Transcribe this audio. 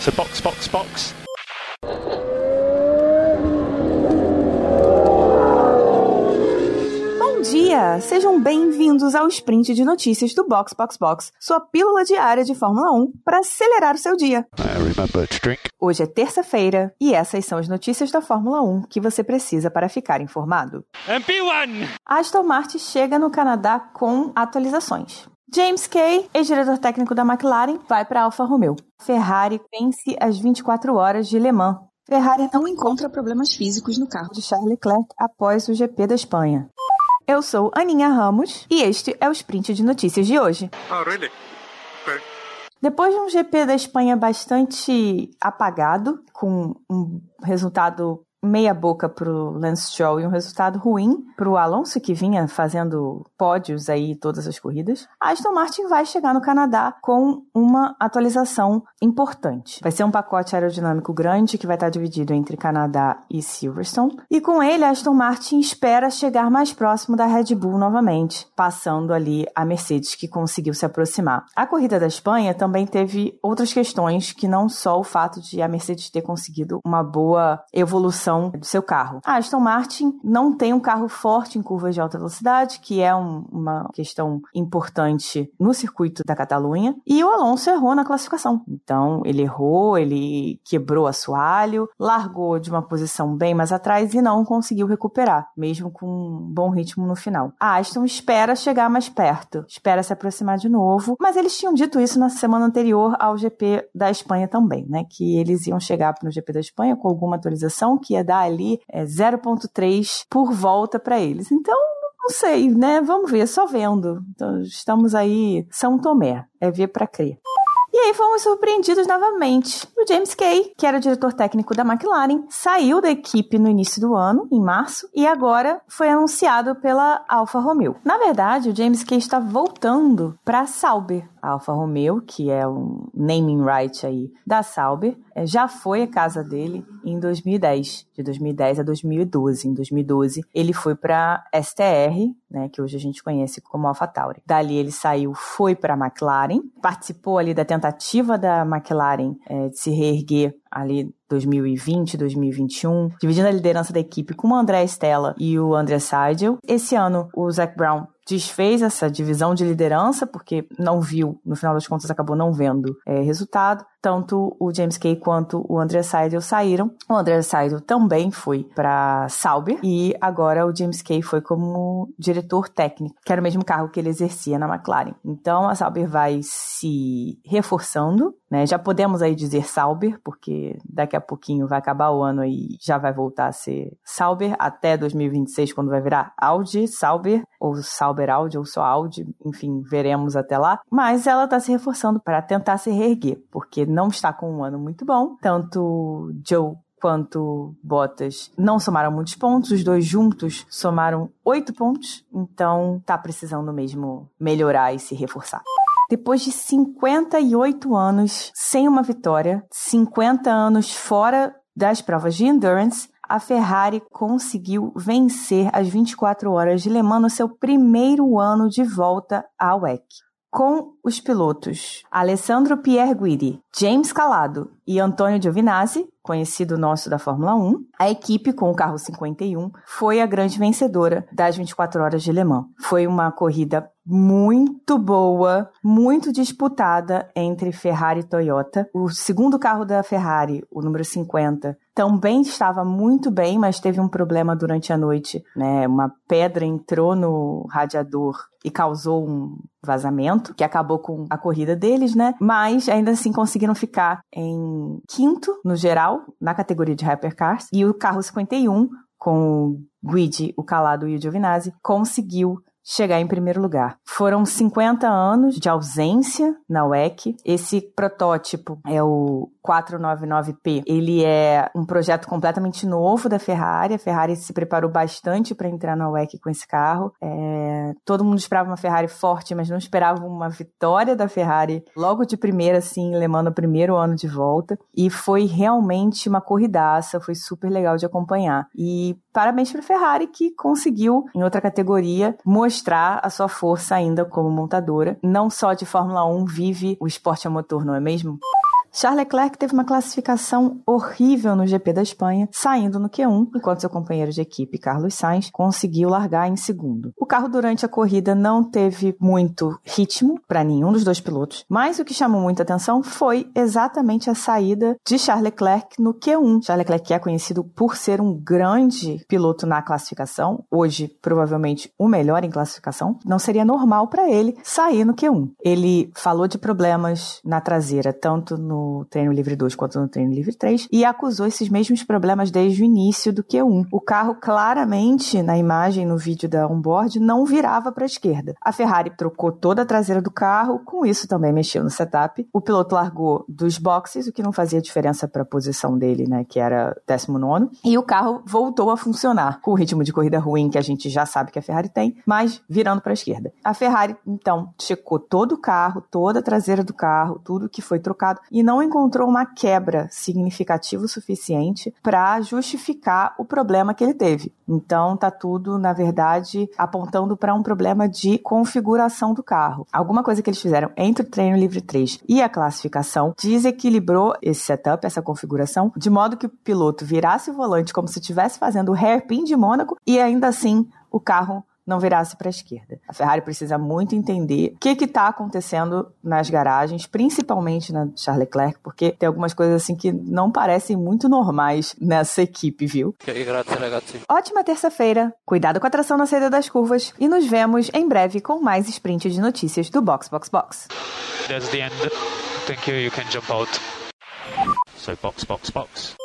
So box, box, box. Bom dia! Sejam bem-vindos ao sprint de notícias do Box Box Box, sua pílula diária de Fórmula 1 para acelerar o seu dia. Hoje é terça-feira e essas são as notícias da Fórmula 1 que você precisa para ficar informado. MP1! A Aston Martin chega no Canadá com atualizações. James Kay, ex-diretor técnico da McLaren, vai para Alfa Romeo. Ferrari vence as 24 horas de Le Mans. Ferrari não encontra problemas físicos no carro de Charles Leclerc após o GP da Espanha. Eu sou Aninha Ramos e este é o sprint de notícias de hoje. Oh, really? Okay. Depois de um GP da Espanha bastante apagado, com um resultado meia boca para o Lance Stroll e um resultado ruim para o Alonso, que vinha fazendo pódios aí todas as corridas, a Aston Martin vai chegar no Canadá com uma atualização importante. Vai ser um pacote aerodinâmico grande que vai estar dividido entre Canadá e Silverstone, e com ele a Aston Martin espera chegar mais próximo da Red Bull novamente, passando ali a Mercedes, que conseguiu se aproximar. A corrida da Espanha também teve outras questões que não só o fato de a Mercedes ter conseguido uma boa evolução do seu carro. A Aston Martin não tem um carro forte em curvas de alta velocidade, que é um- uma questão importante no circuito da Catalunha, e o Alonso errou na classificação. Então, ele errou, ele quebrou assoalho, largou de uma posição bem mais atrás e não conseguiu recuperar, mesmo com um bom ritmo no final. A Aston espera chegar mais perto, espera se aproximar de novo, mas eles tinham dito isso na semana anterior ao GP da Espanha também, né? Que eles iam chegar no GP da Espanha com alguma atualização que ia dar ali é, 0,3 por volta para eles. Então, não sei, né? Vamos ver, só vendo. Então, estamos aí, São Tomé, é ver para crer. E aí fomos surpreendidos novamente. O James Kay, que era o diretor técnico da McLaren, saiu da equipe no início do ano, em março, e agora foi anunciado pela Alfa Romeo. Na verdade, o James Kay está voltando para Sauber. A Alfa Romeo, que é um naming right aí da Sauber, eh, já foi a casa dele em 2010, de 2010 a 2012. Em 2012, ele foi para STR, né, que hoje a gente conhece como AlphaTauri. Dali ele saiu, foi para a McLaren, participou ali da tentativa da McLaren eh, de se reerguer ali 2020, 2021, dividindo a liderança da equipe com o André Stella e o André Seidel. Esse ano, o Zac Brown desfez essa divisão de liderança, porque não viu, no final das contas, acabou não vendo eh, resultado. Tanto o James Kay quanto o André Seidel saíram. O André Seidel também foi para Sauber e agora o James Kay foi como diretor técnico, que era o mesmo cargo que ele exercia na McLaren. Então a Sauber vai se reforçando, né? Já podemos aí dizer Sauber, porque daqui a pouquinho vai acabar o ano e já vai voltar a ser Sauber até 2026, quando vai virar Audi Sauber ou Sauber Audi ou só Audi, enfim, veremos até lá. Mas ela está se reforçando para tentar se reerguer, porque não está com um ano muito bom. Tanto Joe quanto Bottas não somaram muitos pontos, os dois juntos somaram oito pontos, então tá precisando mesmo melhorar e se reforçar. Depois de 58 anos sem uma vitória, 50 anos fora das provas de endurance, a Ferrari conseguiu vencer as 24 horas de Le Mans no seu primeiro ano de volta à WEC. Com os pilotos. Alessandro Pierre Guidi, James Calado e Antônio Giovinazzi, conhecido nosso da Fórmula 1, a equipe com o carro 51 foi a grande vencedora das 24 horas de Le Mans. Foi uma corrida muito boa, muito disputada entre Ferrari e Toyota. O segundo carro da Ferrari, o número 50, também estava muito bem, mas teve um problema durante a noite, né? Uma pedra entrou no radiador e causou um vazamento que acabou com a corrida deles, né? Mas ainda assim conseguiram ficar em quinto no geral na categoria de hypercars. E o carro 51 com o Guidi, o Calado e o Giovinazzi conseguiu chegar em primeiro lugar. Foram 50 anos de ausência na WEC. Esse protótipo é o 499P. Ele é um projeto completamente novo da Ferrari. A Ferrari se preparou bastante para entrar na WEC com esse carro. É... Todo mundo esperava uma Ferrari forte, mas não esperava uma vitória da Ferrari logo de primeira, assim, Le Mans no primeiro ano de volta. E foi realmente uma corridaça, foi super legal de acompanhar. E parabéns para a Ferrari que conseguiu, em outra categoria, mostrar a sua força ainda como montadora. Não só de Fórmula 1 vive o esporte a motor, não é mesmo? Charles Leclerc teve uma classificação horrível no GP da Espanha, saindo no Q1, enquanto seu companheiro de equipe, Carlos Sainz, conseguiu largar em segundo. O carro durante a corrida não teve muito ritmo para nenhum dos dois pilotos, mas o que chamou muita atenção foi exatamente a saída de Charles Leclerc no Q1. Charles Leclerc é conhecido por ser um grande piloto na classificação, hoje provavelmente o melhor em classificação, não seria normal para ele sair no Q1. Ele falou de problemas na traseira, tanto no treino livre 2 quanto no treino livre 3, e acusou esses mesmos problemas desde o início do Q1. O carro claramente, na imagem, no vídeo da onboard, não virava para a esquerda. A Ferrari trocou toda a traseira do carro, com isso também mexeu no setup. O piloto largou dos boxes, o que não fazia diferença para a posição dele, né, que era 19 e o carro voltou a funcionar com o ritmo de corrida ruim que a gente já sabe que a Ferrari tem, mas virando para a esquerda. A Ferrari então checou todo o carro, toda a traseira do carro, tudo que foi trocado e não encontrou uma quebra significativa o suficiente para justificar o problema que ele teve. Então tá tudo, na verdade, apontando para um problema de configuração do carro. Alguma coisa que eles fizeram entre o treino livre 3 e a classificação desequilibrou esse setup, essa configuração, de modo que o piloto virasse o volante como se estivesse fazendo o hairpin de Mônaco e ainda assim o carro não virasse para a esquerda. A Ferrari precisa muito entender o que está acontecendo nas garagens, principalmente na Charles Leclerc, porque tem algumas coisas assim que não parecem muito normais nessa equipe, viu? Ótima terça-feira, cuidado com a tração na saída das curvas e nos vemos em breve com mais sprint de notícias do Box Box Box. That's the end. Thank you. You can jump out. So box, box, box.